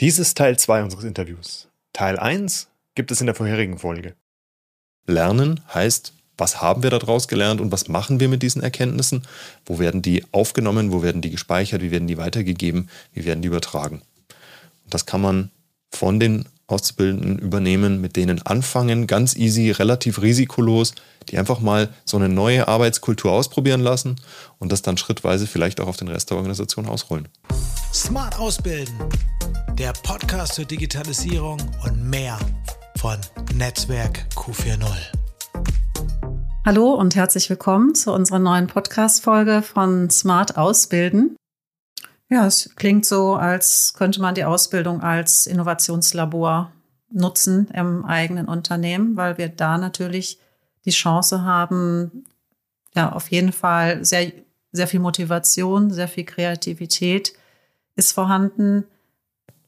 Dies ist Teil 2 unseres Interviews. Teil 1 gibt es in der vorherigen Folge. Lernen heißt, was haben wir daraus gelernt und was machen wir mit diesen Erkenntnissen? Wo werden die aufgenommen? Wo werden die gespeichert? Wie werden die weitergegeben? Wie werden die übertragen? Und das kann man von den Auszubildenden übernehmen, mit denen anfangen, ganz easy, relativ risikolos, die einfach mal so eine neue Arbeitskultur ausprobieren lassen und das dann schrittweise vielleicht auch auf den Rest der Organisation ausrollen. Smart Ausbilden, der Podcast zur Digitalisierung und mehr von Netzwerk Q40. Hallo und herzlich willkommen zu unserer neuen Podcast-Folge von Smart Ausbilden. Ja, es klingt so, als könnte man die Ausbildung als Innovationslabor nutzen im eigenen Unternehmen, weil wir da natürlich die Chance haben, ja, auf jeden Fall sehr, sehr viel Motivation, sehr viel Kreativität ist vorhanden.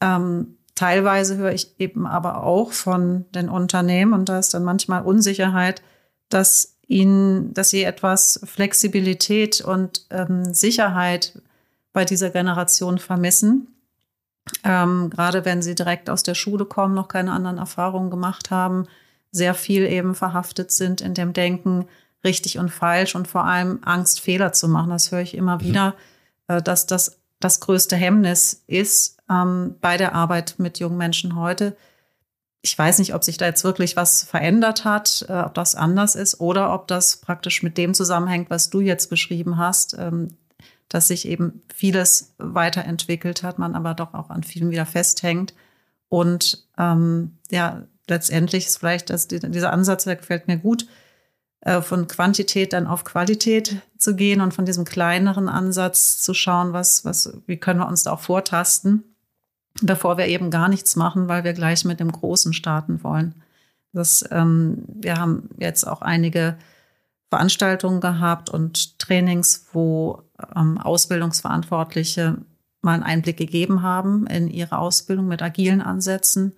Ähm, teilweise höre ich eben aber auch von den Unternehmen, und da ist dann manchmal Unsicherheit, dass ihnen, dass sie etwas Flexibilität und ähm, Sicherheit bei dieser Generation vermissen. Ähm, gerade wenn sie direkt aus der Schule kommen, noch keine anderen Erfahrungen gemacht haben, sehr viel eben verhaftet sind in dem Denken, richtig und falsch und vor allem Angst, Fehler zu machen. Das höre ich immer mhm. wieder, äh, dass das das größte Hemmnis ist ähm, bei der Arbeit mit jungen Menschen heute. Ich weiß nicht, ob sich da jetzt wirklich was verändert hat, äh, ob das anders ist oder ob das praktisch mit dem zusammenhängt, was du jetzt beschrieben hast, ähm, dass sich eben vieles weiterentwickelt hat, man aber doch auch an vielem wieder festhängt. Und ähm, ja, letztendlich ist vielleicht das, dieser Ansatz, der gefällt mir gut, von Quantität dann auf Qualität zu gehen und von diesem kleineren Ansatz zu schauen, was, was, wie können wir uns da auch vortasten, bevor wir eben gar nichts machen, weil wir gleich mit dem Großen starten wollen. Das, ähm, wir haben jetzt auch einige Veranstaltungen gehabt und Trainings, wo ähm, Ausbildungsverantwortliche mal einen Einblick gegeben haben in ihre Ausbildung mit agilen Ansätzen.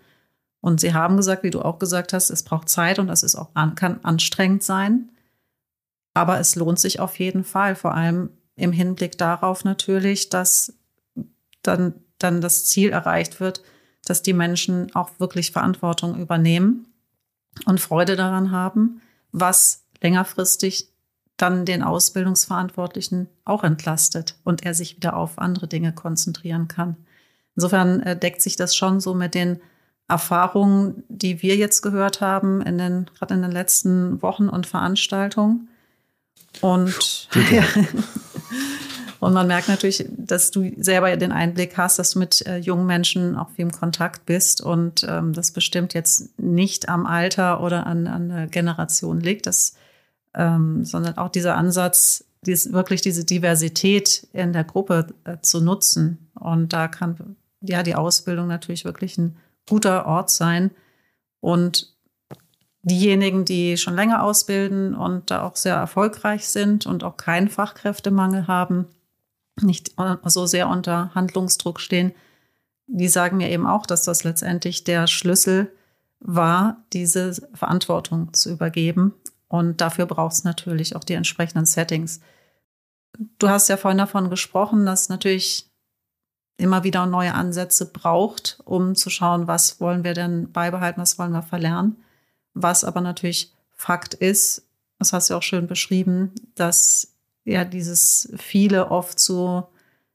Und sie haben gesagt, wie du auch gesagt hast, es braucht Zeit und das ist auch an, kann anstrengend sein. Aber es lohnt sich auf jeden Fall, vor allem im Hinblick darauf natürlich, dass dann, dann das Ziel erreicht wird, dass die Menschen auch wirklich Verantwortung übernehmen und Freude daran haben, was längerfristig dann den Ausbildungsverantwortlichen auch entlastet und er sich wieder auf andere Dinge konzentrieren kann. Insofern äh, deckt sich das schon so mit den Erfahrungen, die wir jetzt gehört haben, in den, gerade in den letzten Wochen und Veranstaltungen. Und, ja. und man merkt natürlich, dass du selber den Einblick hast, dass du mit äh, jungen Menschen auch viel im Kontakt bist und ähm, das bestimmt jetzt nicht am Alter oder an, an der Generation liegt. Das ähm, sondern auch dieser Ansatz, dies, wirklich diese Diversität in der Gruppe äh, zu nutzen. Und da kann ja die Ausbildung natürlich wirklich ein guter Ort sein. Und diejenigen, die schon länger ausbilden und da auch sehr erfolgreich sind und auch keinen Fachkräftemangel haben, nicht so sehr unter Handlungsdruck stehen, die sagen mir eben auch, dass das letztendlich der Schlüssel war, diese Verantwortung zu übergeben und dafür braucht es natürlich auch die entsprechenden Settings. Du hast ja vorhin davon gesprochen, dass natürlich immer wieder neue Ansätze braucht, um zu schauen, was wollen wir denn beibehalten, was wollen wir verlernen. Was aber natürlich Fakt ist, das hast du auch schön beschrieben, dass ja dieses viele oft zu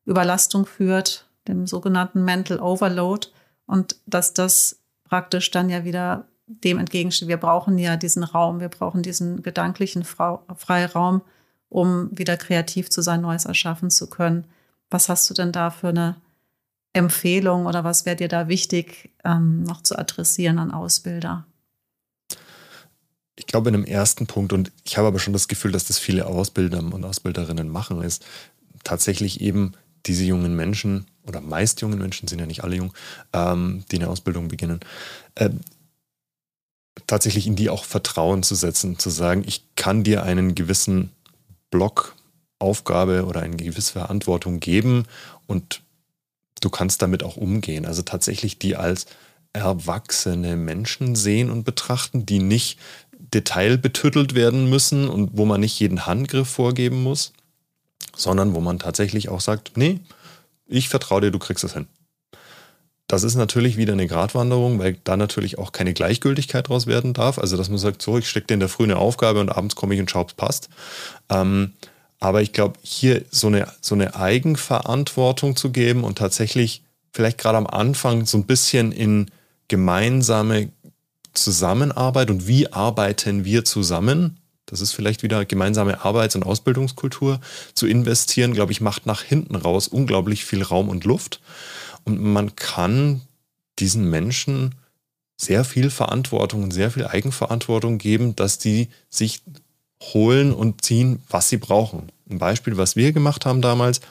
Überlastung führt, dem sogenannten Mental Overload und dass das praktisch dann ja wieder dem entgegensteht, wir brauchen ja diesen Raum, wir brauchen diesen gedanklichen Freiraum, um wieder kreativ zu sein, Neues erschaffen zu können. Was hast du denn da für eine Empfehlung oder was wäre dir da wichtig, ähm, noch zu adressieren an Ausbilder? Ich glaube, in dem ersten Punkt, und ich habe aber schon das Gefühl, dass das viele Ausbilder und Ausbilderinnen machen, ist tatsächlich eben diese jungen Menschen, oder meist jungen Menschen, sind ja nicht alle jung, ähm, die eine Ausbildung beginnen, äh, tatsächlich in die auch Vertrauen zu setzen, zu sagen, ich kann dir einen gewissen Block Aufgabe oder eine gewisse Verantwortung geben und du kannst damit auch umgehen. Also tatsächlich die als erwachsene Menschen sehen und betrachten, die nicht detailbetüttelt werden müssen und wo man nicht jeden Handgriff vorgeben muss, sondern wo man tatsächlich auch sagt, nee, ich vertraue dir, du kriegst es hin. das ist natürlich wieder eine Gratwanderung, weil da natürlich auch keine Gleichgültigkeit draus werden darf. Also, dass man sagt, so, ich stecke dir in der Früh eine Aufgabe und abends komme ich und es passt. Ähm, aber ich glaube, hier so eine, so eine Eigenverantwortung zu geben und tatsächlich vielleicht gerade am Anfang so ein bisschen in gemeinsame Zusammenarbeit und wie arbeiten wir zusammen, das ist vielleicht wieder gemeinsame Arbeits- und Ausbildungskultur zu investieren, glaube ich, macht nach hinten raus unglaublich viel Raum und Luft. Und man kann diesen Menschen sehr viel Verantwortung und sehr viel Eigenverantwortung geben, dass die sich holen und ziehen, was sie brauchen. Ein Beispiel, was wir gemacht haben damals,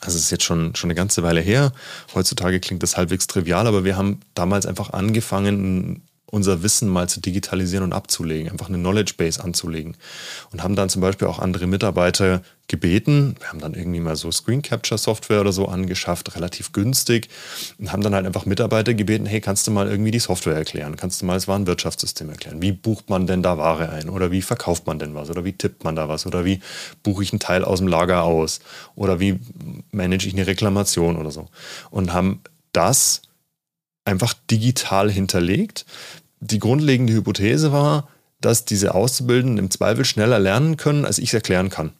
also es ist jetzt schon, schon eine ganze Weile her. Heutzutage klingt das halbwegs trivial, aber wir haben damals einfach angefangen, unser Wissen mal zu digitalisieren und abzulegen, einfach eine Knowledge Base anzulegen. Und haben dann zum Beispiel auch andere Mitarbeiter gebeten. Wir haben dann irgendwie mal so Screen Capture Software oder so angeschafft, relativ günstig. Und haben dann halt einfach Mitarbeiter gebeten, hey, kannst du mal irgendwie die Software erklären? Kannst du mal das Warenwirtschaftssystem erklären? Wie bucht man denn da Ware ein? Oder wie verkauft man denn was? Oder wie tippt man da was? Oder wie buche ich einen Teil aus dem Lager aus? Oder wie manage ich eine Reklamation oder so? Und haben das einfach digital hinterlegt die grundlegende Hypothese war, dass diese Auszubildenden im Zweifel schneller lernen können, als ich es erklären kann.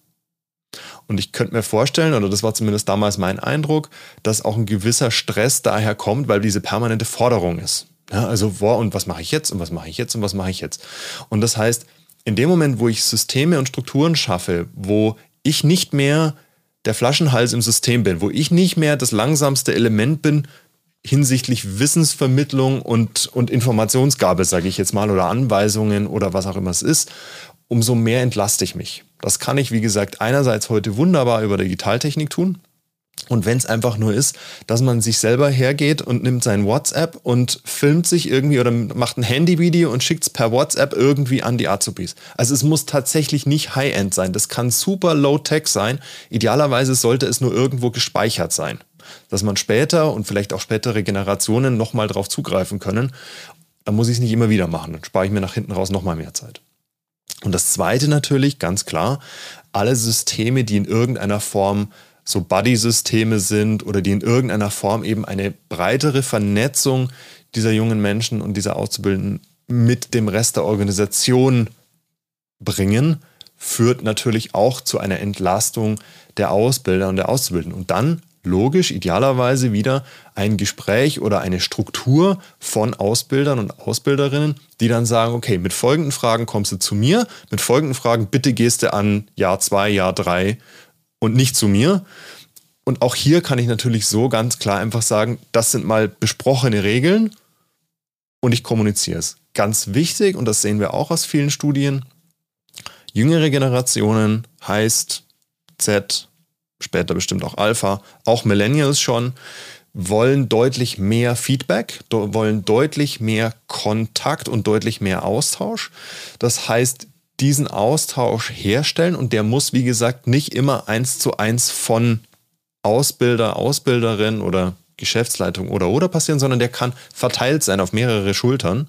Und ich könnte mir vorstellen, oder das war zumindest damals mein Eindruck, dass auch ein gewisser Stress daher kommt, weil diese permanente Forderung ist. Ja, also, wo und was mache ich jetzt und was mache ich jetzt und was mache ich jetzt? Und das heißt, in dem Moment, wo ich Systeme und Strukturen schaffe, wo ich nicht mehr der Flaschenhals im System bin, wo ich nicht mehr das langsamste Element bin hinsichtlich Wissensvermittlung und, und Informationsgabe, sage ich jetzt mal, oder Anweisungen oder was auch immer es ist, umso mehr entlaste ich mich. Das kann ich, wie gesagt, einerseits heute wunderbar über Digitaltechnik tun. Und wenn es einfach nur ist, dass man sich selber hergeht und nimmt sein WhatsApp und filmt sich irgendwie oder macht ein Handyvideo und schickt es per WhatsApp irgendwie an die Azubis. Also es muss tatsächlich nicht High-End sein. Das kann super Low-Tech sein. Idealerweise sollte es nur irgendwo gespeichert sein dass man später und vielleicht auch spätere Generationen nochmal drauf zugreifen können, dann muss ich es nicht immer wieder machen. Dann spare ich mir nach hinten raus nochmal mehr Zeit. Und das Zweite natürlich, ganz klar, alle Systeme, die in irgendeiner Form so Buddy-Systeme sind oder die in irgendeiner Form eben eine breitere Vernetzung dieser jungen Menschen und dieser Auszubildenden mit dem Rest der Organisation bringen, führt natürlich auch zu einer Entlastung der Ausbilder und der Auszubildenden. Und dann logisch, idealerweise wieder ein Gespräch oder eine Struktur von Ausbildern und Ausbilderinnen, die dann sagen, okay, mit folgenden Fragen kommst du zu mir, mit folgenden Fragen bitte gehst du an Jahr zwei, Jahr drei und nicht zu mir. Und auch hier kann ich natürlich so ganz klar einfach sagen, das sind mal besprochene Regeln und ich kommuniziere es. Ganz wichtig, und das sehen wir auch aus vielen Studien, jüngere Generationen heißt Z, später bestimmt auch Alpha, auch Millennials schon, wollen deutlich mehr Feedback, wollen deutlich mehr Kontakt und deutlich mehr Austausch. Das heißt, diesen Austausch herstellen und der muss, wie gesagt, nicht immer eins zu eins von Ausbilder, Ausbilderin oder Geschäftsleitung oder oder passieren, sondern der kann verteilt sein auf mehrere Schultern,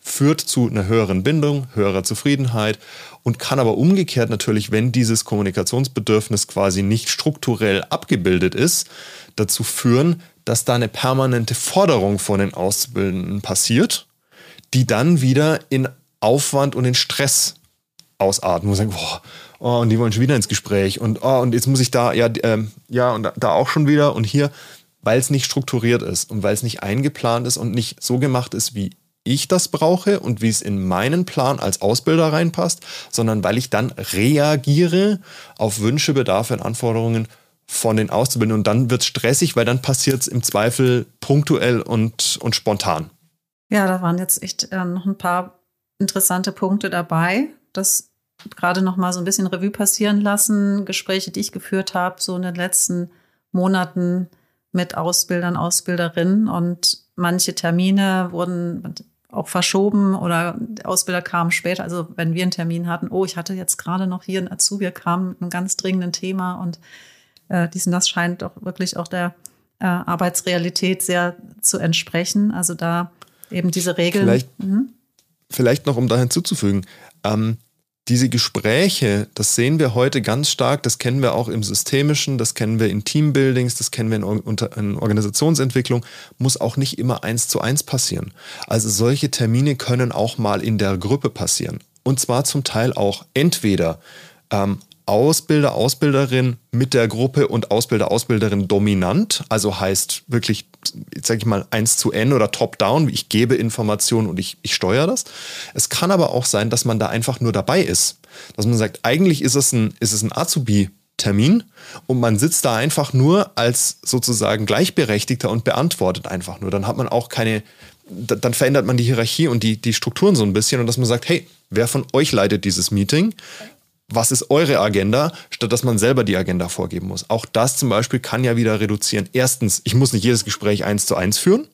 führt zu einer höheren Bindung, höherer Zufriedenheit und kann aber umgekehrt natürlich, wenn dieses Kommunikationsbedürfnis quasi nicht strukturell abgebildet ist, dazu führen, dass da eine permanente Forderung von den Auszubildenden passiert, die dann wieder in Aufwand und in Stress ausatmen, sie sagen, boah, oh, und die wollen schon wieder ins Gespräch und oh, und jetzt muss ich da, ja, äh, ja, und da auch schon wieder und hier, weil es nicht strukturiert ist und weil es nicht eingeplant ist und nicht so gemacht ist, wie ich das brauche und wie es in meinen Plan als Ausbilder reinpasst, sondern weil ich dann reagiere auf Wünsche, Bedarfe und Anforderungen von den Auszubildenden. Und dann wird es stressig, weil dann passiert es im Zweifel punktuell und, und spontan. Ja, da waren jetzt echt äh, noch ein paar interessante Punkte dabei. Das gerade noch mal so ein bisschen Revue passieren lassen. Gespräche, die ich geführt habe, so in den letzten Monaten mit Ausbildern, Ausbilderinnen und manche Termine wurden auch verschoben oder Ausbilder kamen später. Also wenn wir einen Termin hatten, oh, ich hatte jetzt gerade noch hier einen Azubi, kam mit einem ganz dringenden Thema und äh, dies und das scheint doch wirklich auch der äh, Arbeitsrealität sehr zu entsprechen. Also da eben diese Regeln. Vielleicht, mhm. vielleicht noch, um da hinzuzufügen, ähm, diese Gespräche, das sehen wir heute ganz stark, das kennen wir auch im Systemischen, das kennen wir in Teambuildings, das kennen wir in, in, Organisationsentwicklung, muss auch nicht immer eins zu eins passieren. Also solche Termine können auch mal in der Gruppe passieren. Und zwar zum Teil auch entweder ähm, Ausbilder, Ausbilderin mit der Gruppe und Ausbilder, Ausbilderin dominant, also heißt wirklich, sage ich mal, 1 zu N oder Top-Down, ich gebe Informationen und ich, ich steuere das. Es kann aber auch sein, dass man da einfach nur dabei ist. Dass man sagt, eigentlich ist es ein, ist es ein Azubi, Termin und man sitzt da einfach nur als sozusagen Gleichberechtigter und beantwortet einfach nur. Dann hat man auch keine, dann verändert man die Hierarchie und die, die Strukturen so ein bisschen und dass man sagt, hey, wer von euch leitet dieses Meeting? Was ist eure Agenda, statt dass man selber die Agenda vorgeben muss. Auch das zum Beispiel kann ja wieder reduzieren. Erstens, ich muss nicht jedes Gespräch eins zu eins führen.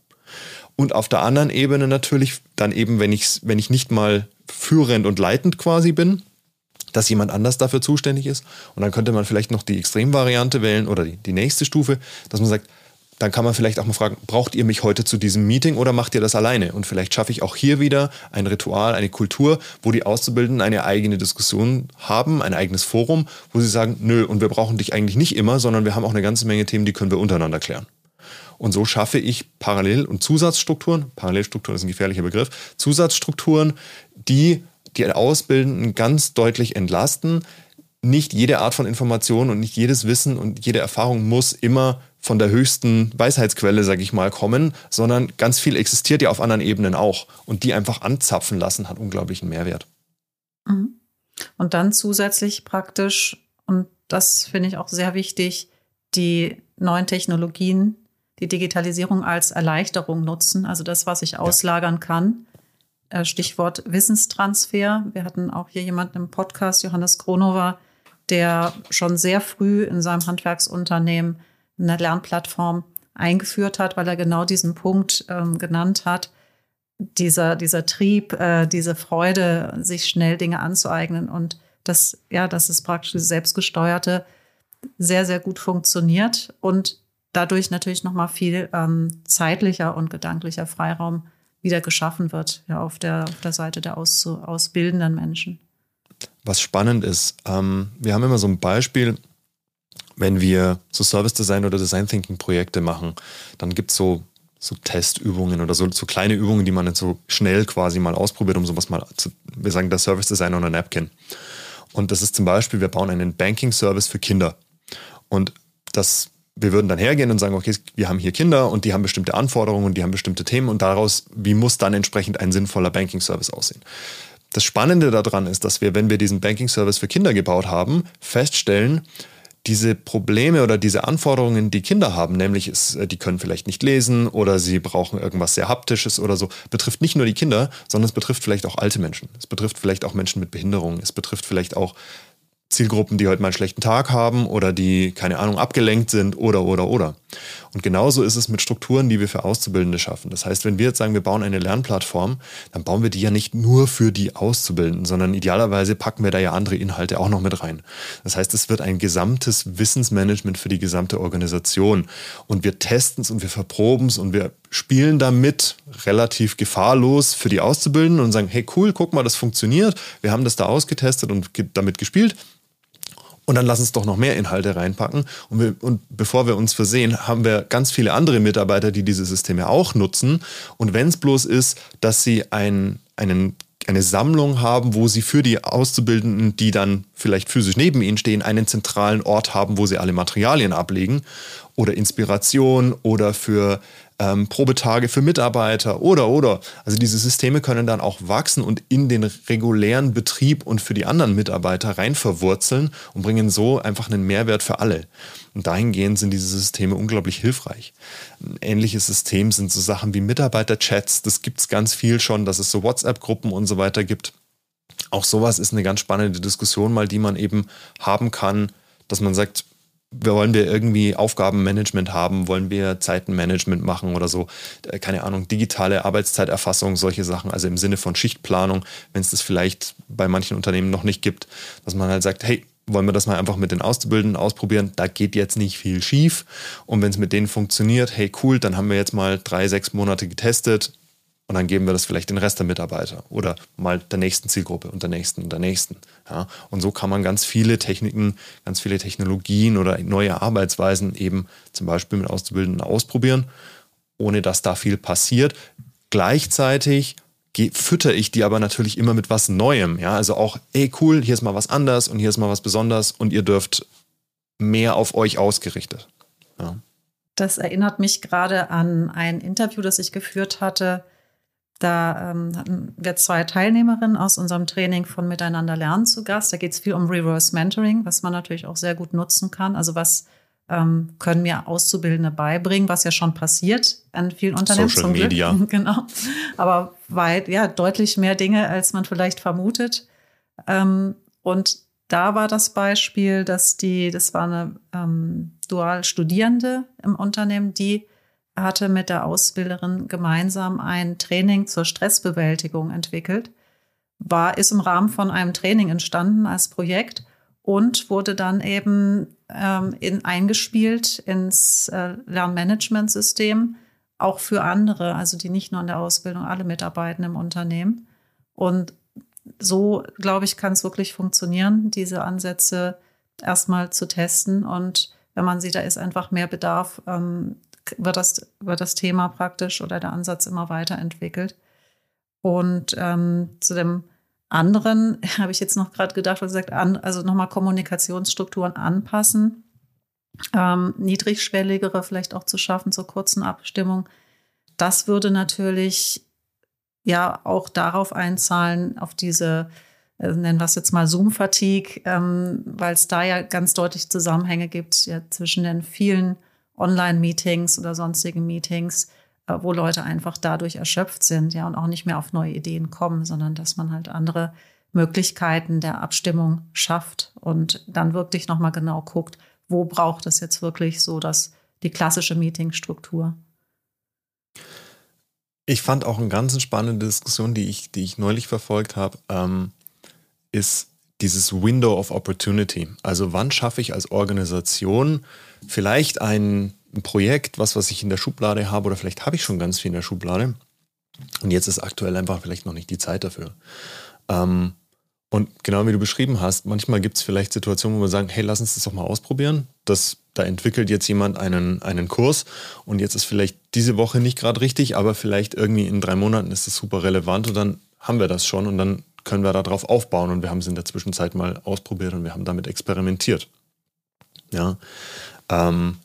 Und auf der anderen Ebene natürlich dann eben, wenn ich, wenn ich nicht mal führend und leitend quasi bin, dass jemand anders dafür zuständig ist. Und dann könnte man vielleicht noch die Extremvariante wählen oder die, die nächste Stufe, dass man sagt, dann kann man vielleicht auch mal fragen, braucht ihr mich heute zu diesem Meeting oder macht ihr das alleine? Und vielleicht schaffe ich auch hier wieder ein Ritual, eine Kultur, wo die Auszubildenden eine eigene Diskussion haben, ein eigenes Forum, wo sie sagen, nö, und wir brauchen dich eigentlich nicht immer, sondern wir haben auch eine ganze Menge Themen, die können wir untereinander klären. Und so schaffe ich Parallel- und Zusatzstrukturen, Parallelstrukturen ist ein gefährlicher Begriff, Zusatzstrukturen, die die Ausbildenden ganz deutlich entlasten. Nicht jede Art von Information und nicht jedes Wissen und jede Erfahrung muss immer von der höchsten Weisheitsquelle, sage ich mal, kommen, sondern ganz viel existiert ja auf anderen Ebenen auch. Und die einfach anzapfen lassen, hat unglaublichen Mehrwert. Mhm. Und dann zusätzlich praktisch, und das finde ich auch sehr wichtig, die neuen Technologien, die Digitalisierung als Erleichterung nutzen, also das, was ich auslagern kann. Äh, Stichwort Wissenstransfer. Wir hatten auch hier jemanden im Podcast, Johannes Kronover, der schon sehr früh in seinem Handwerksunternehmen eine Lernplattform eingeführt hat, weil er genau diesen Punkt ähm, genannt hat. Dieser, dieser Trieb, äh, diese Freude, sich schnell Dinge anzueignen und das, ja, dass es praktisch selbstgesteuerte sehr, sehr gut funktioniert und dadurch natürlich nochmal viel ähm, zeitlicher und gedanklicher Freiraum wieder geschaffen wird, ja, auf der, auf der Seite der aus, ausbildenden Menschen. Was spannend ist, ähm, wir haben immer so ein Beispiel, wenn wir so Service Design oder Design Thinking Projekte machen, dann gibt es so, so Testübungen oder so, so kleine Übungen, die man dann so schnell quasi mal ausprobiert, um sowas mal zu, wir sagen der Service Design oder Napkin. Und das ist zum Beispiel, wir bauen einen Banking Service für Kinder. Und das, wir würden dann hergehen und sagen, okay, wir haben hier Kinder und die haben bestimmte Anforderungen und die haben bestimmte Themen und daraus, wie muss dann entsprechend ein sinnvoller Banking Service aussehen? Das Spannende daran ist, dass wir, wenn wir diesen Banking Service für Kinder gebaut haben, feststellen, diese Probleme oder diese Anforderungen, die Kinder haben, nämlich ist, äh, die können vielleicht nicht lesen oder sie brauchen irgendwas sehr haptisches oder so, betrifft nicht nur die Kinder, sondern es betrifft vielleicht auch alte Menschen. Es betrifft vielleicht auch Menschen mit Behinderungen. Es betrifft vielleicht auch Zielgruppen, die heute mal einen schlechten Tag haben oder die, keine Ahnung, abgelenkt sind oder, oder, oder. Und genauso ist es mit Strukturen, die wir für Auszubildende schaffen. Das heißt, wenn wir jetzt sagen, wir bauen eine Lernplattform, dann bauen wir die ja nicht nur für die Auszubildenden, sondern idealerweise packen wir da ja andere Inhalte auch noch mit rein. Das heißt, es wird ein gesamtes Wissensmanagement für die gesamte Organisation. Und wir testen es und wir verproben es und wir spielen damit relativ gefahrlos für die Auszubildenden und sagen, hey cool, guck mal, das funktioniert. Wir haben das da ausgetestet und damit gespielt und dann lass uns doch noch mehr Inhalte reinpacken. Und, wir, und bevor wir uns versehen, haben wir ganz viele andere Mitarbeiter, die diese Systeme auch nutzen. Und wenn es bloß ist, dass sie ein, einen, eine Sammlung haben, wo sie für die Auszubildenden, die dann vielleicht physisch neben ihnen stehen, einen zentralen Ort haben, wo sie alle Materialien ablegen oder Inspiration oder für ähm, Probetage für Mitarbeiter oder oder. Also diese Systeme können dann auch wachsen und in den regulären Betrieb und für die anderen Mitarbeiter rein verwurzeln und bringen so einfach einen Mehrwert für alle. Und dahingehend sind diese Systeme unglaublich hilfreich. Ein ähnliches System sind so Sachen wie Mitarbeiterchats. Das gibt es ganz viel schon, dass es so WhatsApp-Gruppen und so weiter gibt. Auch sowas ist eine ganz spannende Diskussion mal, die man eben haben kann, dass man sagt, wollen wir irgendwie Aufgabenmanagement haben, wollen wir Zeitenmanagement machen oder so, äh, keine Ahnung, digitale Arbeitszeiterfassung, solche Sachen, also im Sinne von Schichtplanung, wenn es das vielleicht bei manchen Unternehmen noch nicht gibt, dass man halt sagt, hey, wollen wir das mal einfach mit den Auszubildenden ausprobieren. Da geht jetzt nicht viel schief. Und wenn es mit denen funktioniert, hey cool, dann haben wir jetzt mal drei, sechs Monate getestet. Und dann geben wir das vielleicht den Rest der Mitarbeiter oder mal der nächsten Zielgruppe und der nächsten und der nächsten. Ja, und so kann man ganz viele Techniken, ganz viele Technologien oder neue Arbeitsweisen eben zum Beispiel mit Auszubildenden ausprobieren, ohne dass da viel passiert. Gleichzeitig fütter ich die aber natürlich immer mit was Neuem. Ja, also auch, ey, cool, hier ist mal was anders und hier ist mal was Besonderes und ihr dürft mehr auf euch ausgerichtet. Ja. Das erinnert mich gerade an ein Interview, das ich geführt hatte da ähm, hatten wir zwei Teilnehmerinnen aus unserem Training von Miteinander lernen zu Gast. Da geht es viel um Reverse Mentoring, was man natürlich auch sehr gut nutzen kann. Also was ähm, können mir Auszubildende beibringen, was ja schon passiert an vielen Unternehmen. Social Media. genau. Aber weit, ja, deutlich mehr Dinge, als man vielleicht vermutet. Ähm, und da war das Beispiel, dass die, das war eine ähm, Dual-Studierende im Unternehmen, die hatte mit der Ausbilderin gemeinsam ein Training zur Stressbewältigung entwickelt. War, ist im Rahmen von einem Training entstanden als Projekt und wurde dann eben ähm, in, eingespielt ins äh, Lernmanagementsystem, auch für andere, also die nicht nur in der Ausbildung, alle mitarbeiten im Unternehmen. Und so, glaube ich, kann es wirklich funktionieren, diese Ansätze erstmal zu testen. Und wenn man sieht, da ist einfach mehr Bedarf, ähm, wird das, wird das Thema praktisch oder der Ansatz immer weiterentwickelt. Und ähm, zu dem anderen habe ich jetzt noch gerade gedacht, was gesagt, an, also nochmal Kommunikationsstrukturen anpassen, ähm, niedrigschwelligere vielleicht auch zu schaffen zur kurzen Abstimmung. Das würde natürlich ja auch darauf einzahlen, auf diese, äh, nennen wir es jetzt mal Zoom-Fatigue, ähm, weil es da ja ganz deutlich Zusammenhänge gibt ja, zwischen den vielen Online-Meetings oder sonstigen Meetings, äh, wo Leute einfach dadurch erschöpft sind, ja, und auch nicht mehr auf neue Ideen kommen, sondern dass man halt andere Möglichkeiten der Abstimmung schafft und dann wirklich nochmal genau guckt, wo braucht es jetzt wirklich so dass die klassische Meetingstruktur. Ich fand auch eine ganz spannende Diskussion, die ich, die ich neulich verfolgt habe, ähm, ist dieses Window of Opportunity. Also wann schaffe ich als Organisation vielleicht ein, Projekt, was, was ich in der Schublade habe, oder vielleicht habe ich schon ganz viel in der Schublade. Und jetzt ist aktuell einfach vielleicht noch nicht die Zeit dafür. Ähm, und genau wie du beschrieben hast, manchmal gibt es vielleicht Situationen, wo wir sagen, hey, lass uns das doch mal ausprobieren. Das, da entwickelt jetzt jemand einen, einen Kurs und jetzt ist vielleicht diese Woche nicht gerade richtig, aber vielleicht irgendwie in drei Monaten ist es super relevant und dann haben wir das schon und dann können wir darauf aufbauen und wir haben es in der Zwischenzeit mal ausprobiert und wir haben damit experimentiert. Ja, ähm,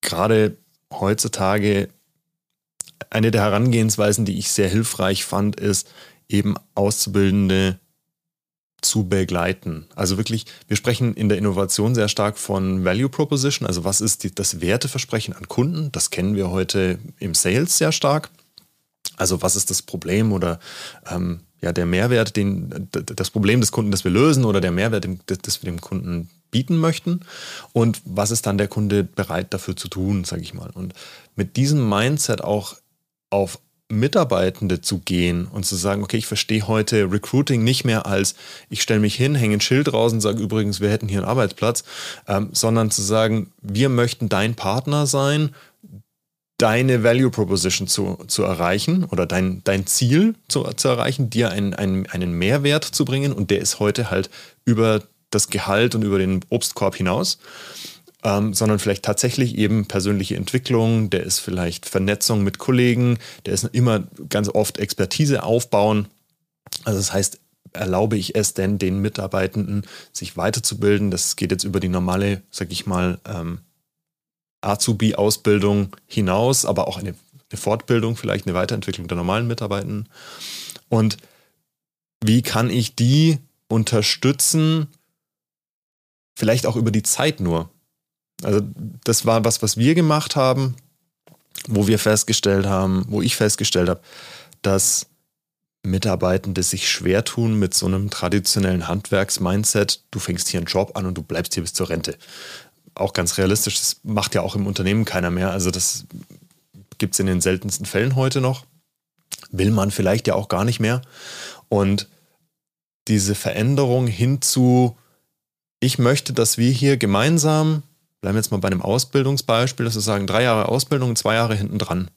gerade heutzutage eine der Herangehensweisen, die ich sehr hilfreich fand, ist eben Auszubildende zu begleiten. Also wirklich, wir sprechen in der Innovation sehr stark von Value Proposition, also was ist die, das Werteversprechen an Kunden? Das kennen wir heute im Sales sehr stark. Also was ist das Problem oder ähm, ja, der Mehrwert, den, das Problem des Kunden, das wir lösen oder der Mehrwert, das wir dem Kunden bieten möchten und was ist dann der Kunde bereit dafür zu tun, sage ich mal. Und mit diesem Mindset auch auf Mitarbeitende zu gehen und zu sagen, okay, ich verstehe heute Recruiting nicht mehr als, ich stelle mich hin, hänge ein Schild raus und sage übrigens, wir hätten hier einen Arbeitsplatz, ähm, sondern zu sagen, wir möchten dein Partner sein deine Value Proposition zu, zu erreichen oder dein, dein Ziel zu, zu erreichen, dir einen, einen, einen Mehrwert zu bringen und der ist heute halt über das Gehalt und über den Obstkorb hinaus, ähm, sondern vielleicht tatsächlich eben persönliche Entwicklung, der ist vielleicht Vernetzung mit Kollegen, der ist immer ganz oft Expertise aufbauen. Also das heißt, erlaube ich es denn den Mitarbeitenden, sich weiterzubilden? Das geht jetzt über die normale, sag ich mal, ähm, Azubi-Ausbildung hinaus, aber auch eine, eine Fortbildung, vielleicht eine Weiterentwicklung der normalen Mitarbeitenden. Und wie kann ich die unterstützen, vielleicht auch über die Zeit nur? Also das war was, was wir gemacht haben, wo wir festgestellt haben, wo ich festgestellt habe, dass Mitarbeitende sich schwer tun mit so einem traditionellen Handwerks-Mindset. Du fängst hier einen Job an und du bleibst hier bis zur Rente auch ganz realistisch, das macht ja auch im Unternehmen keiner mehr. Also das gibt es in den seltensten Fällen heute noch. Will man vielleicht ja auch gar nicht mehr. Und diese Veränderung hin zu, ich möchte, dass wir hier gemeinsam bleiben wir jetzt mal bei einem Ausbildungsbeispiel, dass wir sagen, drei Jahre Ausbildung und zwei Jahre hinten dran.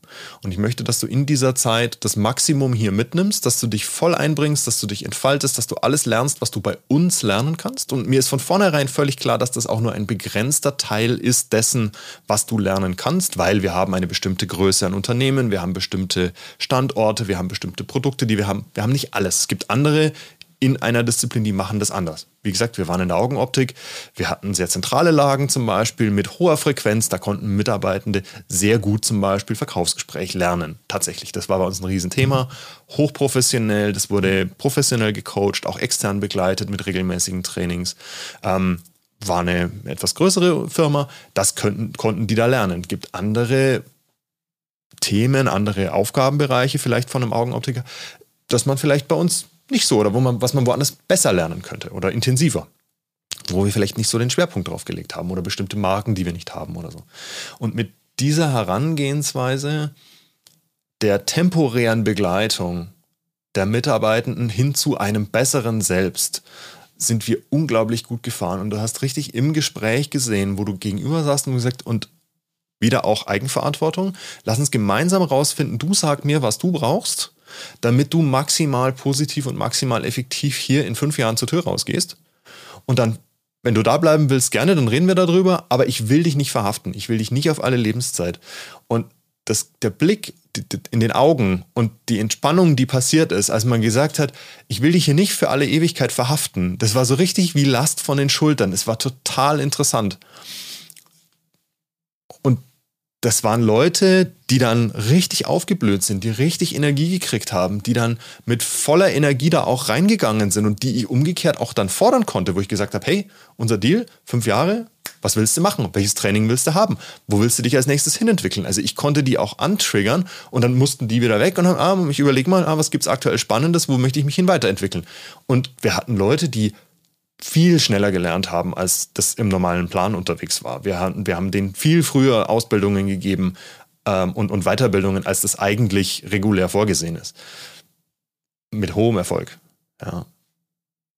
Und ich möchte, dass du in dieser Zeit das Maximum hier mitnimmst, dass du dich voll einbringst, dass du dich entfaltest, dass du alles lernst, was du bei uns lernen kannst. Und mir ist von vornherein völlig klar, dass das auch nur ein begrenzter Teil ist dessen, was du lernen kannst, weil wir haben eine bestimmte Größe an Unternehmen, wir haben bestimmte Standorte, wir haben bestimmte Produkte, die wir haben. Wir haben nicht alles. Es gibt andere in einer Disziplin, die machen das anders. Wie gesagt, wir waren in der Augenoptik, wir hatten sehr zentrale Lagen zum Beispiel mit hoher Frequenz, da konnten Mitarbeitende sehr gut zum Beispiel Verkaufsgespräch lernen. Tatsächlich, das war bei uns ein Riesenthema. Hochprofessionell, das wurde professionell gecoacht, auch extern begleitet mit regelmäßigen Trainings. Ähm, war eine etwas größere Firma, das könnten, konnten die da lernen. Es gibt andere Themen, andere Aufgabenbereiche vielleicht von einem Augenoptiker, dass man vielleicht bei uns nicht so oder wo man, was man woanders besser lernen könnte oder intensiver. Wo wir vielleicht nicht so den Schwerpunkt drauf gelegt haben oder bestimmte Marken, die wir nicht haben oder so. Und mit dieser Herangehensweise der temporären Begleitung der Mitarbeitenden hin zu einem besseren Selbst sind wir unglaublich gut gefahren. Und du hast richtig im Gespräch gesehen, wo du gegenüber saßt und gesagt, und wieder auch Eigenverantwortung. Lass uns gemeinsam rausfinden, du sag mir, was du brauchst damit du maximal positiv und maximal effektiv hier in fünf Jahren zur Tür rausgehst. Und dann, wenn du da bleiben willst, gerne, dann reden wir darüber, aber ich will dich nicht verhaften. Ich will dich nicht auf alle Lebenszeit. Und das, der Blick in den Augen und die Entspannung, die passiert ist, als man gesagt hat, ich will dich hier nicht für alle Ewigkeit verhaften, das war so richtig wie Last von den Schultern. Es war total interessant. Das waren Leute, die dann richtig aufgeblüht sind, die richtig Energie gekriegt haben, die dann mit voller Energie da auch reingegangen sind und die ich umgekehrt auch dann fordern konnte, wo ich gesagt habe, hey, unser Deal, fünf Jahre, was willst du machen? Welches Training willst du haben? Wo willst du dich als nächstes hinentwickeln? Also ich konnte die auch antriggern und dann mussten die wieder weg und haben, ah, ich überlege mal, ah, was gibt es aktuell Spannendes, wo möchte ich mich hin weiterentwickeln? Und wir hatten Leute, die viel schneller gelernt haben, als das im normalen Plan unterwegs war. Wir, hatten, wir haben denen viel früher Ausbildungen gegeben ähm, und, und Weiterbildungen, als das eigentlich regulär vorgesehen ist. Mit hohem Erfolg. Ja.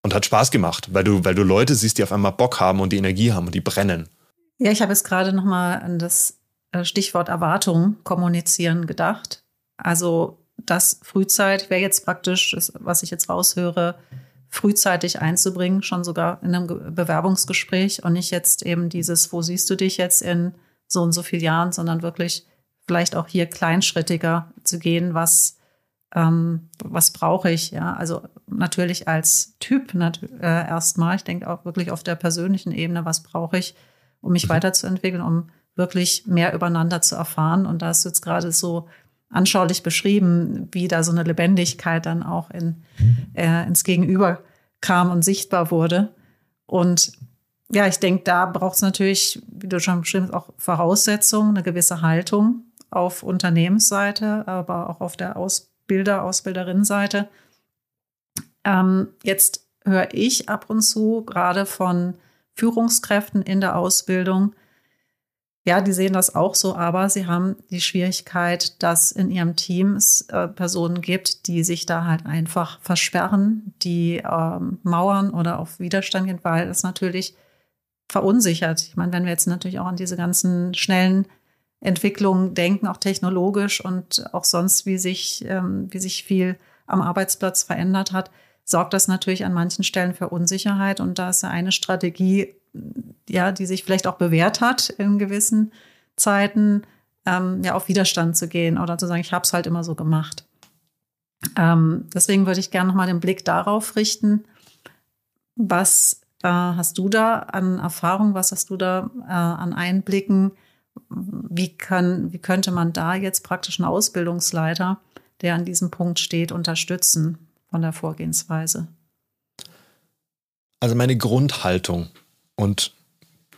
Und hat Spaß gemacht, weil du, weil du Leute siehst, die auf einmal Bock haben und die Energie haben und die brennen. Ja, ich habe jetzt gerade nochmal an das äh, Stichwort Erwartung kommunizieren gedacht. Also das Frühzeit wäre jetzt praktisch, was ich jetzt raushöre, frühzeitig einzubringen, schon sogar in einem Bewerbungsgespräch und nicht jetzt eben dieses, wo siehst du dich jetzt in so und so vielen Jahren, sondern wirklich vielleicht auch hier kleinschrittiger zu gehen, was, ähm, was brauche ich, ja. Also natürlich als Typ äh, erstmal, ich denke auch wirklich auf der persönlichen Ebene, was brauche ich, um mich mhm. weiterzuentwickeln, um wirklich mehr übereinander zu erfahren. Und da hast du jetzt gerade so anschaulich beschrieben, wie da so eine Lebendigkeit dann auch in, äh, ins Gegenüber kam und sichtbar wurde. Und ja, ich denke, da braucht es natürlich, wie du schon beschrieben hast, auch Voraussetzungen, eine gewisse Haltung auf Unternehmensseite, aber auch auf der Ausbilder, Ausbilderinnenseite. Ähm, jetzt höre ich ab und zu gerade von Führungskräften in der Ausbildung, ja, die sehen das auch so, aber sie haben die Schwierigkeit, dass in ihrem Team es äh, Personen gibt, die sich da halt einfach versperren, die ähm, mauern oder auf Widerstand gehen, weil es natürlich verunsichert. Ich meine, wenn wir jetzt natürlich auch an diese ganzen schnellen Entwicklungen denken, auch technologisch und auch sonst, wie sich, ähm, wie sich viel am Arbeitsplatz verändert hat, sorgt das natürlich an manchen Stellen für Unsicherheit. Und da ist ja eine Strategie, ja, die sich vielleicht auch bewährt hat in gewissen Zeiten, ähm, ja, auf Widerstand zu gehen oder zu sagen, ich habe es halt immer so gemacht. Ähm, deswegen würde ich gerne nochmal den Blick darauf richten. Was äh, hast du da an Erfahrung? Was hast du da äh, an Einblicken? Wie, kann, wie könnte man da jetzt praktisch einen Ausbildungsleiter, der an diesem Punkt steht, unterstützen von der Vorgehensweise? Also meine Grundhaltung und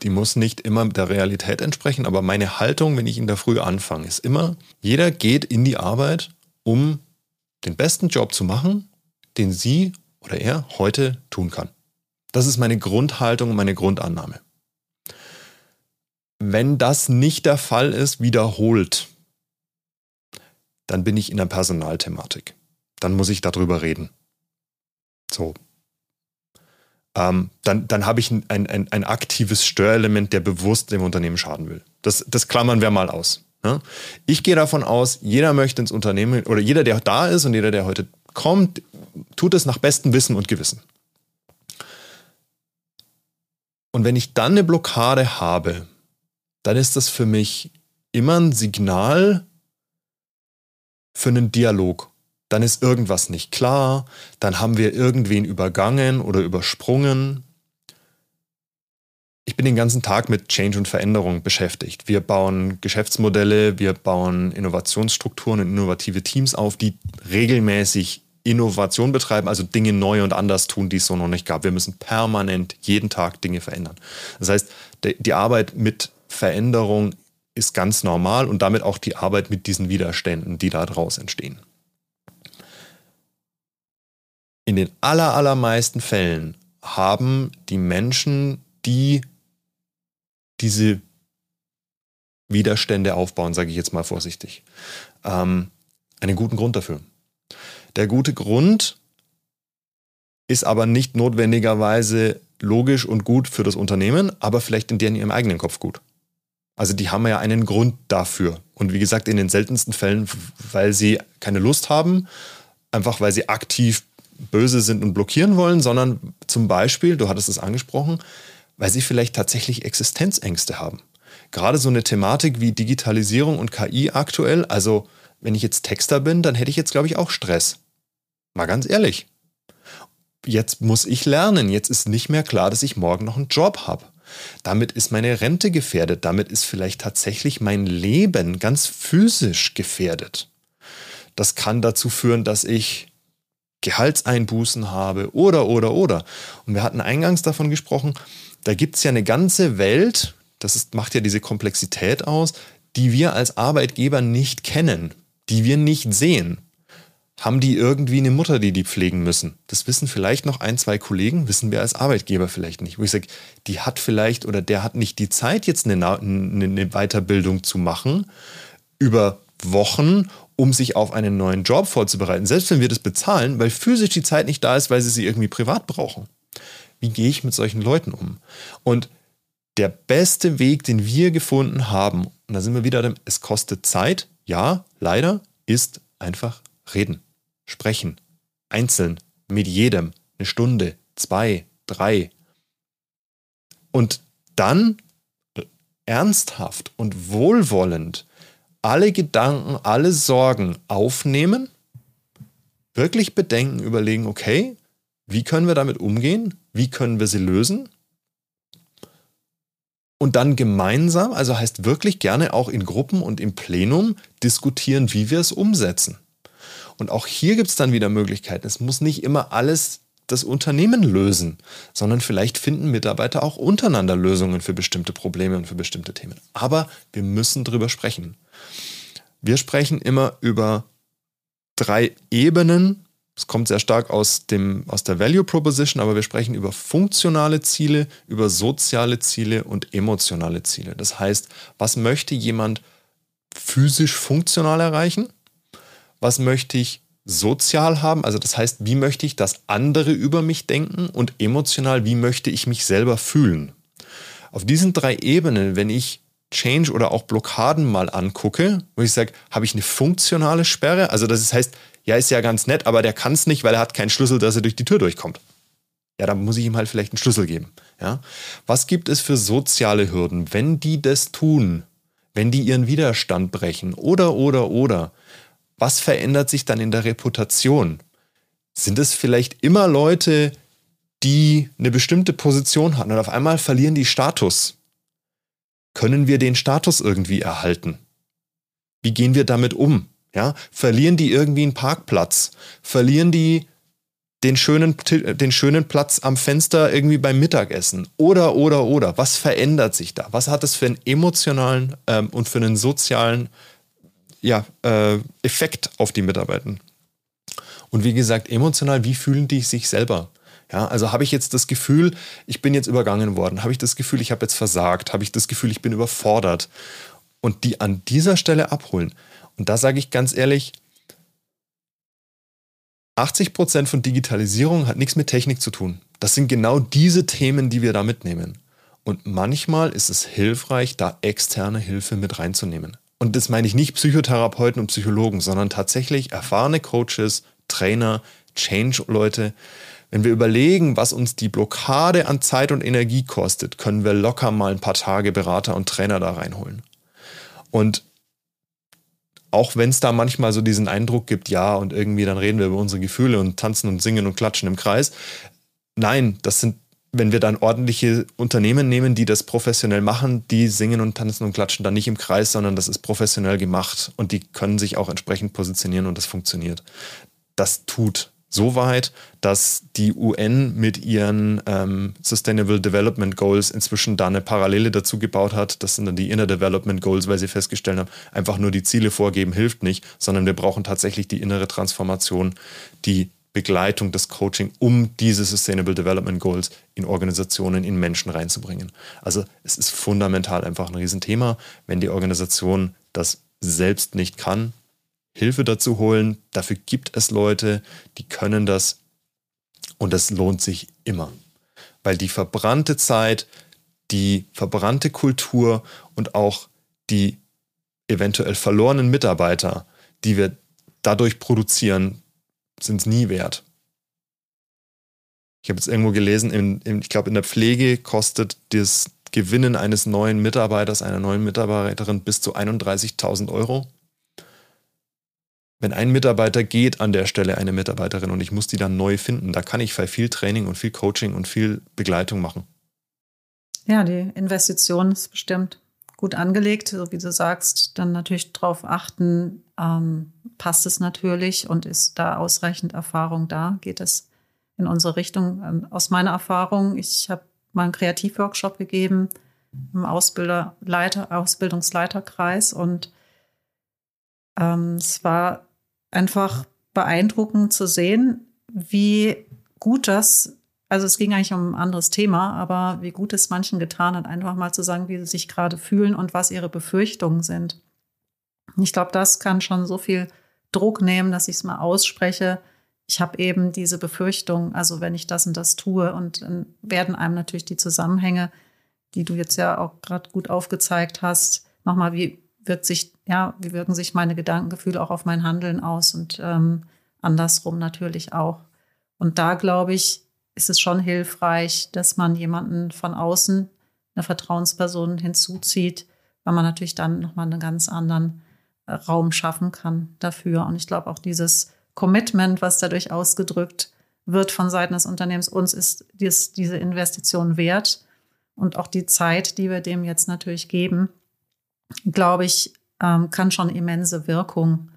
die muss nicht immer der Realität entsprechen, aber meine Haltung, wenn ich in der Früh anfange, ist immer, jeder geht in die Arbeit, um den besten Job zu machen, den sie oder er heute tun kann. Das ist meine Grundhaltung und meine Grundannahme. Wenn das nicht der Fall ist, wiederholt, dann bin ich in der Personalthematik. Dann muss ich darüber reden. So. Ähm, dann, dann habe ich ein, ein, ein aktives Störelement, der bewusst dem Unternehmen schaden will. Das, das klammern wir mal aus. Ne? Ich gehe davon aus, jeder möchte ins Unternehmen oder jeder, der da ist und jeder, der heute kommt, tut es nach bestem Wissen und Gewissen. Und wenn ich dann eine Blockade habe, dann ist das für mich immer ein Signal für einen Dialog. Dann ist irgendwas nicht klar, dann haben wir irgendwen übergangen oder übersprungen. Ich bin den ganzen Tag mit Change und Veränderung beschäftigt. Wir bauen Geschäftsmodelle, wir bauen Innovationsstrukturen und innovative Teams auf, die regelmäßig Innovation betreiben, also Dinge neu und anders tun, die es so noch nicht gab. Wir müssen permanent jeden Tag Dinge verändern. Das heißt, die Arbeit mit Veränderung ist ganz normal und damit auch die Arbeit mit diesen Widerständen, die daraus entstehen. In den aller, allermeisten Fällen haben die Menschen, die diese Widerstände aufbauen, sage ich jetzt mal vorsichtig, ähm, einen guten Grund dafür. Der gute Grund ist aber nicht notwendigerweise logisch und gut für das Unternehmen, aber vielleicht in deren ihrem eigenen Kopf gut. Also die haben ja einen Grund dafür. Und wie gesagt, in den seltensten Fällen, weil sie keine Lust haben, einfach weil sie aktiv böse sind und blockieren wollen, sondern zum Beispiel, du hattest es angesprochen, weil sie vielleicht tatsächlich Existenzängste haben. Gerade so eine Thematik wie Digitalisierung und KI aktuell, also wenn ich jetzt Texter bin, dann hätte ich jetzt, glaube ich, auch Stress. Mal ganz ehrlich. Jetzt muss ich lernen. Jetzt ist nicht mehr klar, dass ich morgen noch einen Job habe. Damit ist meine Rente gefährdet. Damit ist vielleicht tatsächlich mein Leben ganz physisch gefährdet. Das kann dazu führen, dass ich Gehaltseinbußen habe oder, oder, oder. Und wir hatten eingangs davon gesprochen, da gibt es ja eine ganze Welt, das ist, macht ja diese Komplexität aus, die wir als Arbeitgeber nicht kennen die wir nicht sehen. Haben die irgendwie eine Mutter, die die pflegen müssen? Das wissen vielleicht noch ein, zwei Kollegen, wissen wir als Arbeitgeber vielleicht nicht. Wo ich sage, die hat vielleicht oder der hat nicht die Zeit, jetzt eine, eine Weiterbildung zu machen über Wochen, um sich auf einen neuen Job vorzubereiten. Selbst wenn wir das bezahlen, weil physisch die Zeit nicht da ist, weil sie sie irgendwie privat brauchen. Wie gehe ich mit solchen Leuten um? Und der beste Weg, den wir gefunden haben, und da sind wir wieder, es kostet Zeit, ja, leider, ist einfach reden, sprechen, einzeln, mit jedem, eine Stunde, zwei, drei. Und dann ernsthaft und wohlwollend alle Gedanken, alle Sorgen aufnehmen, wirklich bedenken, überlegen, okay, wie können wir damit umgehen? Wie können wir sie lösen? und dann gemeinsam, also heißt wirklich gerne auch in Gruppen und im Plenum diskutieren, wie wir es umsetzen. Und auch hier gibt es dann wieder Möglichkeiten. Es muss nicht immer alles das Unternehmen lösen, sondern vielleicht finden Mitarbeiter auch untereinander Lösungen für bestimmte Probleme und für bestimmte Themen. Aber wir müssen drüber sprechen. Wir sprechen immer über drei Ebenen es kommt sehr stark aus, dem, aus der Value Proposition, aber wir sprechen über funktionale Ziele, über soziale Ziele und emotionale Ziele. Das heißt, was möchte jemand physisch funktional erreichen? Was möchte ich sozial haben? Also das heißt, wie möchte ich, dass andere über mich denken? Und emotional, wie möchte ich mich selber fühlen? Auf diesen drei Ebenen, wenn ich Change oder auch Blockaden mal angucke, wo ich sage, habe ich eine funktionale Sperre? Also das heißt, ja, ist ja ganz nett, aber der kann es nicht, weil er hat keinen Schlüssel, dass er durch die Tür durchkommt. Ja, dann muss ich ihm halt vielleicht einen Schlüssel geben. Ja? Was gibt es für soziale Hürden, wenn die das tun, wenn die ihren Widerstand brechen oder, oder, oder? Was verändert sich dann in der Reputation? Sind es vielleicht immer Leute, die eine bestimmte Position hatten und auf einmal verlieren die Status? Können wir den Status irgendwie erhalten? Wie gehen wir damit um? Ja, verlieren die irgendwie einen Parkplatz? Verlieren die den schönen, den schönen Platz am Fenster irgendwie beim Mittagessen? Oder, oder, oder. Was verändert sich da? Was hat es für einen emotionalen ähm, und für einen sozialen ja, äh, Effekt auf die Mitarbeiter? Und wie gesagt, emotional, wie fühlen die sich selber? Ja, also habe ich jetzt das Gefühl, ich bin jetzt übergangen worden? Habe ich das Gefühl, ich habe jetzt versagt? Habe ich das Gefühl, ich bin überfordert? Und die an dieser Stelle abholen. Und da sage ich ganz ehrlich, 80 Prozent von Digitalisierung hat nichts mit Technik zu tun. Das sind genau diese Themen, die wir da mitnehmen. Und manchmal ist es hilfreich, da externe Hilfe mit reinzunehmen. Und das meine ich nicht Psychotherapeuten und Psychologen, sondern tatsächlich erfahrene Coaches, Trainer, Change-Leute. Wenn wir überlegen, was uns die Blockade an Zeit und Energie kostet, können wir locker mal ein paar Tage Berater und Trainer da reinholen. Und auch wenn es da manchmal so diesen Eindruck gibt, ja, und irgendwie dann reden wir über unsere Gefühle und tanzen und singen und klatschen im Kreis. Nein, das sind, wenn wir dann ordentliche Unternehmen nehmen, die das professionell machen, die singen und tanzen und klatschen dann nicht im Kreis, sondern das ist professionell gemacht und die können sich auch entsprechend positionieren und das funktioniert. Das tut so weit, dass die UN mit ihren ähm, Sustainable Development Goals inzwischen da eine Parallele dazu gebaut hat. Das sind dann die Inner Development Goals, weil sie festgestellt haben, einfach nur die Ziele vorgeben hilft nicht, sondern wir brauchen tatsächlich die innere Transformation, die Begleitung, das Coaching, um diese Sustainable Development Goals in Organisationen, in Menschen reinzubringen. Also es ist fundamental einfach ein Riesenthema. Wenn die Organisation das selbst nicht kann, Hilfe dazu holen. Dafür gibt es Leute, die können das und das lohnt sich immer. Weil die verbrannte Zeit, die verbrannte Kultur und auch die eventuell verlorenen Mitarbeiter, die wir dadurch produzieren, sind es nie wert. Ich habe jetzt irgendwo gelesen, in, in, ich glaube, in der Pflege kostet das Gewinnen eines neuen Mitarbeiters, einer neuen Mitarbeiterin bis zu 31.000 Euro wenn ein Mitarbeiter geht an der Stelle eine Mitarbeiterin und ich muss die dann neu finden, da kann ich viel Training und viel Coaching und viel Begleitung machen. Ja, die Investition ist bestimmt gut angelegt, so wie du sagst, dann natürlich darauf achten, ähm, passt es natürlich und ist da ausreichend Erfahrung da, geht es in unsere Richtung. Ähm, aus meiner Erfahrung, ich habe mal einen Kreativworkshop gegeben im Ausbilderleiter, Ausbildungsleiterkreis und ähm, es war einfach beeindruckend zu sehen, wie gut das, also es ging eigentlich um ein anderes Thema, aber wie gut es manchen getan hat, einfach mal zu sagen, wie sie sich gerade fühlen und was ihre Befürchtungen sind. Ich glaube, das kann schon so viel Druck nehmen, dass ich es mal ausspreche. Ich habe eben diese Befürchtung, also wenn ich das und das tue und dann werden einem natürlich die Zusammenhänge, die du jetzt ja auch gerade gut aufgezeigt hast, nochmal wie wirkt sich, ja, wie wirken sich meine Gedankengefühle auch auf mein Handeln aus und ähm, andersrum natürlich auch. Und da glaube ich, ist es schon hilfreich, dass man jemanden von außen, eine Vertrauensperson hinzuzieht, weil man natürlich dann nochmal einen ganz anderen äh, Raum schaffen kann dafür. Und ich glaube auch dieses Commitment, was dadurch ausgedrückt wird von Seiten des Unternehmens, uns ist dies, diese Investition wert und auch die Zeit, die wir dem jetzt natürlich geben, glaube ich, ähm, kann schon immense Wirkung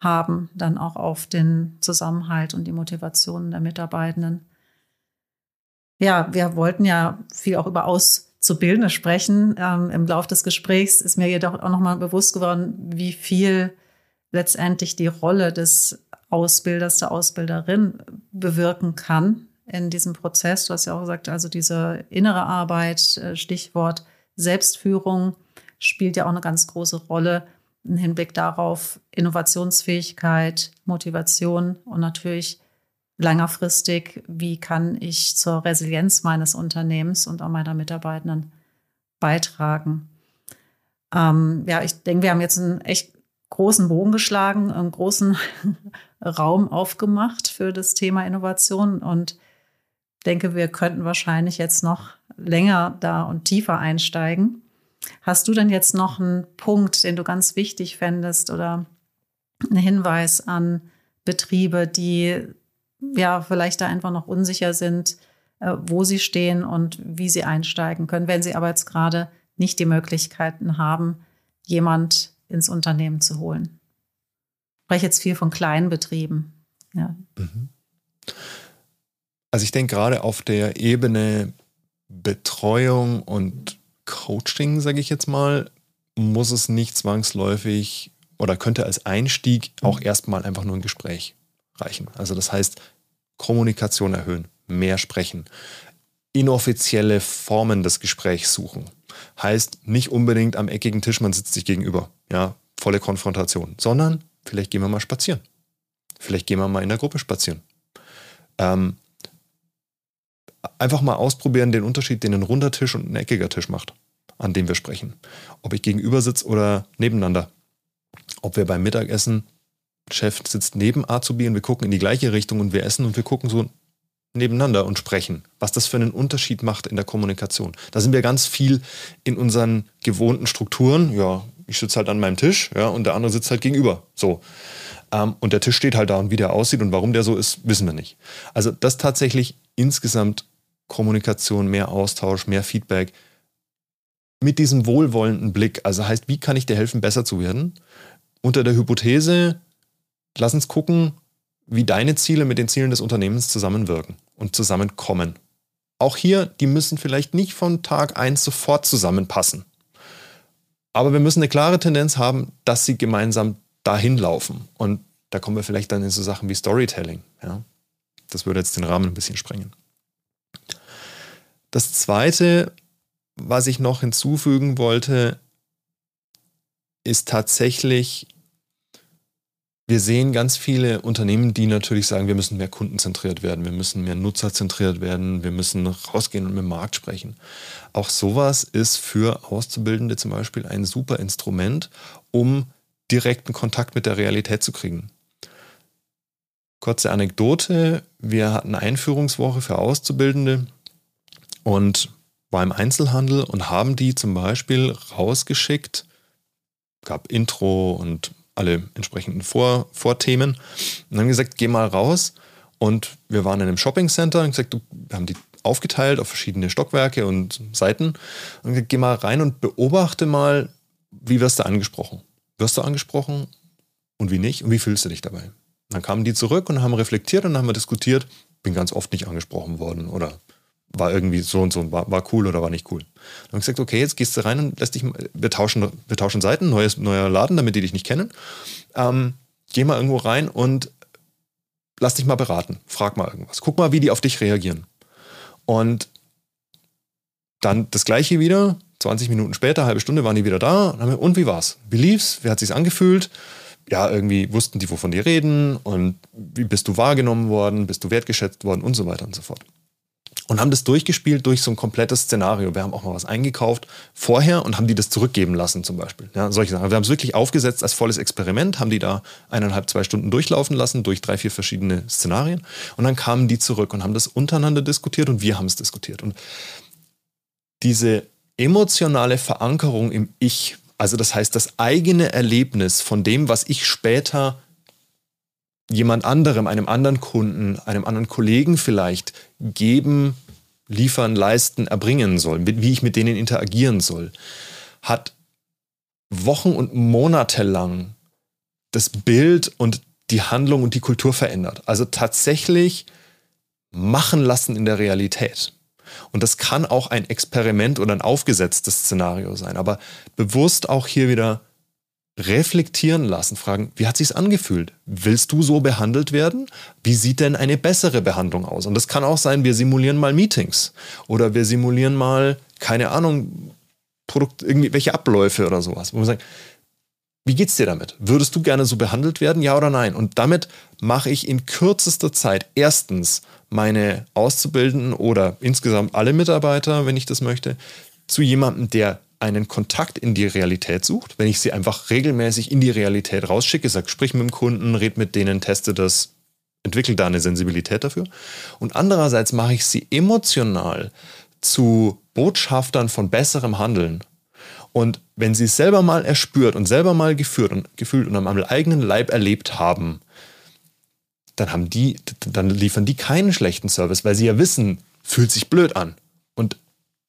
haben, dann auch auf den Zusammenhalt und die Motivation der Mitarbeitenden. Ja, wir wollten ja viel auch über Auszubildende sprechen. Ähm, Im Laufe des Gesprächs ist mir jedoch auch nochmal bewusst geworden, wie viel letztendlich die Rolle des Ausbilders, der Ausbilderin bewirken kann in diesem Prozess. Du hast ja auch gesagt, also diese innere Arbeit, äh, Stichwort Selbstführung, spielt ja auch eine ganz große Rolle im Hinblick darauf Innovationsfähigkeit, Motivation und natürlich längerfristig, wie kann ich zur Resilienz meines Unternehmens und auch meiner Mitarbeitenden beitragen. Ähm, ja, ich denke, wir haben jetzt einen echt großen Bogen geschlagen, einen großen Raum aufgemacht für das Thema Innovation und denke, wir könnten wahrscheinlich jetzt noch länger da und tiefer einsteigen. Hast du denn jetzt noch einen Punkt, den du ganz wichtig fändest oder einen Hinweis an Betriebe, die ja vielleicht da einfach noch unsicher sind, äh, wo sie stehen und wie sie einsteigen können, wenn sie aber jetzt gerade nicht die Möglichkeiten haben, jemand ins Unternehmen zu holen? Ich spreche jetzt viel von kleinen Betrieben. Ja. Mhm. Also ich denke gerade auf der Ebene Betreuung und Coaching, sage ich jetzt mal, muss es nicht zwangsläufig oder könnte als Einstieg auch erstmal einfach nur ein Gespräch reichen. Also das heißt, Kommunikation erhöhen, mehr sprechen, inoffizielle Formen des Gesprächs suchen. Heißt nicht unbedingt am eckigen Tisch, man sitzt sich gegenüber, ja, volle Konfrontation, sondern vielleicht gehen wir mal spazieren. Vielleicht gehen wir mal in der Gruppe spazieren. Ähm, einfach mal ausprobieren den Unterschied, den ein runder Tisch und ein eckiger Tisch macht, an dem wir sprechen. Ob ich gegenüber sitze oder nebeneinander. Ob wir beim Mittagessen, Chef sitzt neben Azubi und wir gucken in die gleiche Richtung und wir essen und wir gucken so nebeneinander und sprechen, was das für einen Unterschied macht in der Kommunikation. Da sind wir ganz viel in unseren gewohnten Strukturen. Ja, ich sitze halt an meinem Tisch, ja, und der andere sitzt halt gegenüber. So. Ähm, und der Tisch steht halt da und wie der aussieht und warum der so ist, wissen wir nicht. Also das tatsächlich insgesamt Kommunikation, mehr Austausch, mehr Feedback mit diesem wohlwollenden Blick. Also heißt, wie kann ich dir helfen, besser zu werden? Unter der Hypothese, lass uns gucken, wie deine Ziele mit den Zielen des Unternehmens zusammenwirken und zusammenkommen. Auch hier, die müssen vielleicht nicht von Tag 1 sofort zusammenpassen. Aber wir müssen eine klare Tendenz haben, dass sie gemeinsam dahin laufen. Und da kommen wir vielleicht dann in so Sachen wie Storytelling. Ja? Das würde jetzt den Rahmen ein bisschen sprengen. Das Zweite, was ich noch hinzufügen wollte, ist tatsächlich wir sehen ganz viele Unternehmen, die natürlich sagen, wir müssen mehr kundenzentriert werden, wir müssen mehr nutzerzentriert werden, wir müssen rausgehen und mit dem Markt sprechen. Auch sowas ist für Auszubildende zum Beispiel ein super Instrument, um direkten Kontakt mit der Realität zu kriegen. Kurze Anekdote, wir hatten Einführungswoche für Auszubildende und war im Einzelhandel und haben die zum Beispiel rausgeschickt, gab Intro und alle entsprechenden Vor Vorthemen und haben gesagt, geh mal raus. Und wir waren in einem Shopping Center und gesagt, du, wir haben die aufgeteilt auf verschiedene Stockwerke und Seiten. Und gesagt, geh mal rein und beobachte mal, wie wirst du angesprochen. Wirst du angesprochen und wie nicht und wie fühlst du dich dabei? dann kamen die zurück und haben reflektiert und haben wir diskutiert, bin ganz oft nicht angesprochen worden oder war irgendwie so und so, war, war cool oder war nicht cool. Dann habe ich gesagt, okay, jetzt gehst du rein und lässt dich, wir tauschen, wir tauschen Seiten, neues, neuer Laden, damit die dich nicht kennen. Ähm, geh mal irgendwo rein und lass dich mal beraten. Frag mal irgendwas. Guck mal, wie die auf dich reagieren. Und dann das gleiche wieder, 20 Minuten später, halbe Stunde waren die wieder da. Und, wir, und wie war's? Wie lief's? Wie hat sich's angefühlt? Ja, irgendwie wussten die, wovon die reden und wie bist du wahrgenommen worden, bist du wertgeschätzt worden und so weiter und so fort und haben das durchgespielt durch so ein komplettes Szenario. Wir haben auch mal was eingekauft vorher und haben die das zurückgeben lassen zum Beispiel. Ja, solche Sachen. Wir haben es wirklich aufgesetzt als volles Experiment, haben die da eineinhalb, zwei Stunden durchlaufen lassen durch drei, vier verschiedene Szenarien und dann kamen die zurück und haben das untereinander diskutiert und wir haben es diskutiert. Und diese emotionale Verankerung im Ich, also das heißt das eigene Erlebnis von dem, was ich später jemand anderem, einem anderen Kunden, einem anderen Kollegen vielleicht geben, liefern, leisten, erbringen soll, wie ich mit denen interagieren soll, hat Wochen und Monate lang das Bild und die Handlung und die Kultur verändert. Also tatsächlich machen lassen in der Realität. Und das kann auch ein Experiment oder ein aufgesetztes Szenario sein, aber bewusst auch hier wieder reflektieren lassen, fragen, wie hat sich's angefühlt? Willst du so behandelt werden? Wie sieht denn eine bessere Behandlung aus? Und das kann auch sein, wir simulieren mal Meetings oder wir simulieren mal, keine Ahnung, Produkt, irgendwelche Abläufe oder sowas, wo wir sagen, wie geht's dir damit? Würdest du gerne so behandelt werden, ja oder nein? Und damit mache ich in kürzester Zeit erstens meine Auszubildenden oder insgesamt alle Mitarbeiter, wenn ich das möchte, zu jemandem, der einen Kontakt in die Realität sucht, wenn ich sie einfach regelmäßig in die Realität rausschicke, sage, sprich mit dem Kunden, red mit denen, teste das, entwickle da eine Sensibilität dafür. Und andererseits mache ich sie emotional zu Botschaftern von besserem Handeln. Und wenn sie es selber mal erspürt und selber mal geführt und gefühlt und am eigenen Leib erlebt haben, dann haben die, dann liefern die keinen schlechten Service, weil sie ja wissen, fühlt sich blöd an. Und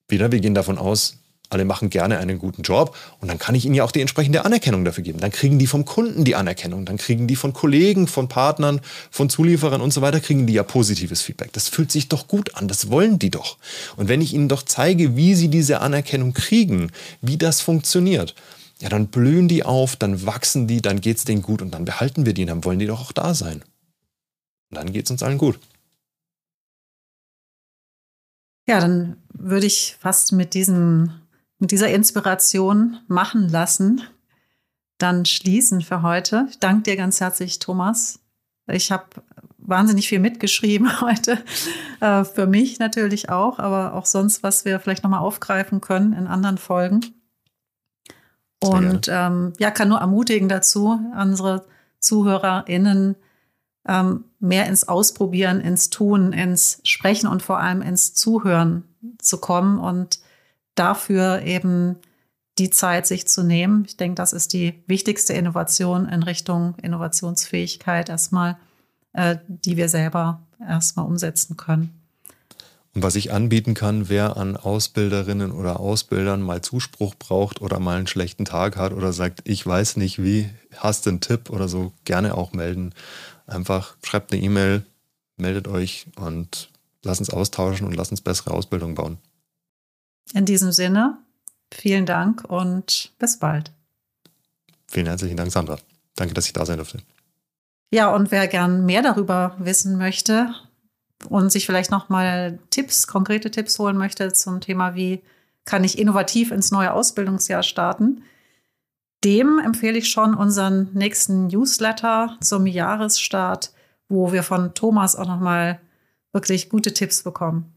wieder, wir gehen davon aus, alle machen gerne einen guten Job und dann kann ich ihnen ja auch die entsprechende Anerkennung dafür geben. Dann kriegen die vom Kunden die Anerkennung, dann kriegen die von Kollegen, von Partnern, von Zulieferern und so weiter, kriegen die ja positives Feedback. Das fühlt sich doch gut an, das wollen die doch. Und wenn ich ihnen doch zeige, wie sie diese Anerkennung kriegen, wie das funktioniert, ja, dann blühen die auf, dann wachsen die, dann geht es denen gut und dann behalten wir die, dann wollen die doch auch da sein. Und dann geht es uns allen gut. Ja, dann würde ich fast mit diesem mit dieser Inspiration machen lassen, dann schließen für heute. Ich danke dir ganz herzlich, Thomas. Ich habe wahnsinnig viel mitgeschrieben heute. Äh, für mich natürlich auch, aber auch sonst, was wir vielleicht nochmal aufgreifen können in anderen Folgen. Und ähm, ja, kann nur ermutigen dazu, unsere ZuhörerInnen ähm, mehr ins Ausprobieren, ins Tun, ins Sprechen und vor allem ins Zuhören zu kommen und dafür eben die Zeit sich zu nehmen. Ich denke, das ist die wichtigste Innovation in Richtung Innovationsfähigkeit erstmal, äh, die wir selber erstmal umsetzen können. Und was ich anbieten kann, wer an Ausbilderinnen oder Ausbildern mal Zuspruch braucht oder mal einen schlechten Tag hat oder sagt, ich weiß nicht wie, hast einen Tipp oder so, gerne auch melden. Einfach schreibt eine E-Mail, meldet euch und lasst uns austauschen und lasst uns bessere Ausbildung bauen. In diesem Sinne, vielen Dank und bis bald. Vielen herzlichen Dank, Sandra. Danke, dass ich da sein durfte. Ja, und wer gern mehr darüber wissen möchte und sich vielleicht noch mal Tipps, konkrete Tipps holen möchte zum Thema, wie kann ich innovativ ins neue Ausbildungsjahr starten, dem empfehle ich schon unseren nächsten Newsletter zum Jahresstart, wo wir von Thomas auch noch mal wirklich gute Tipps bekommen.